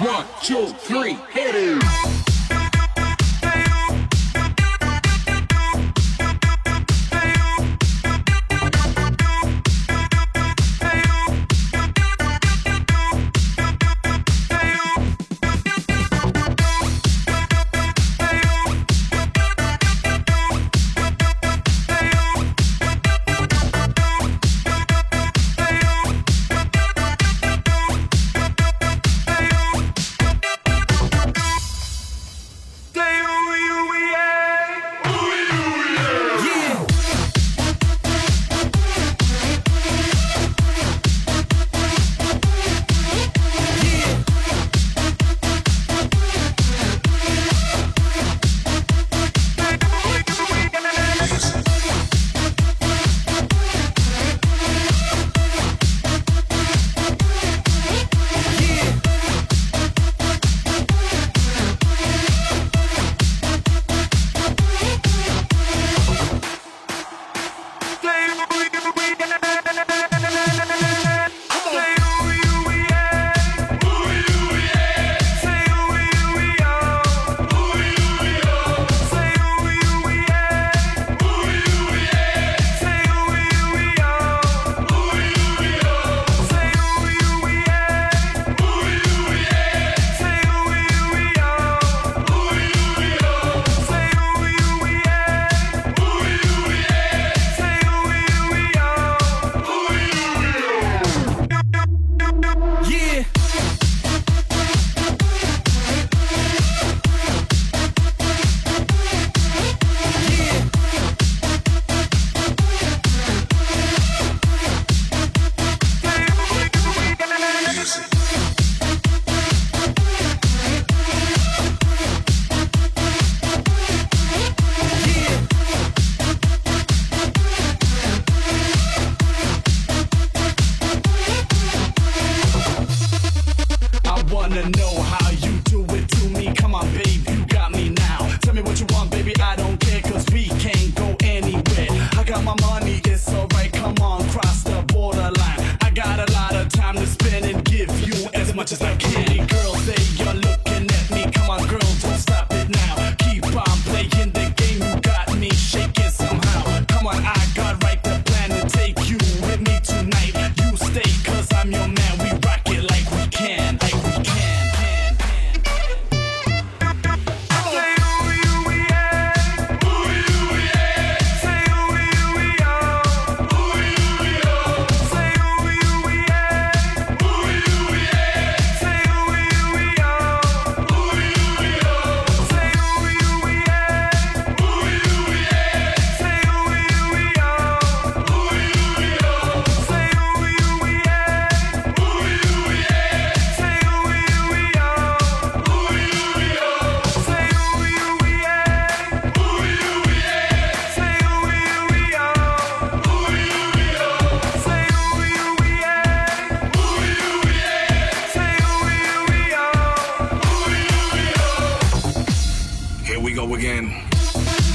One, two, three, hit it. wanna know we go again.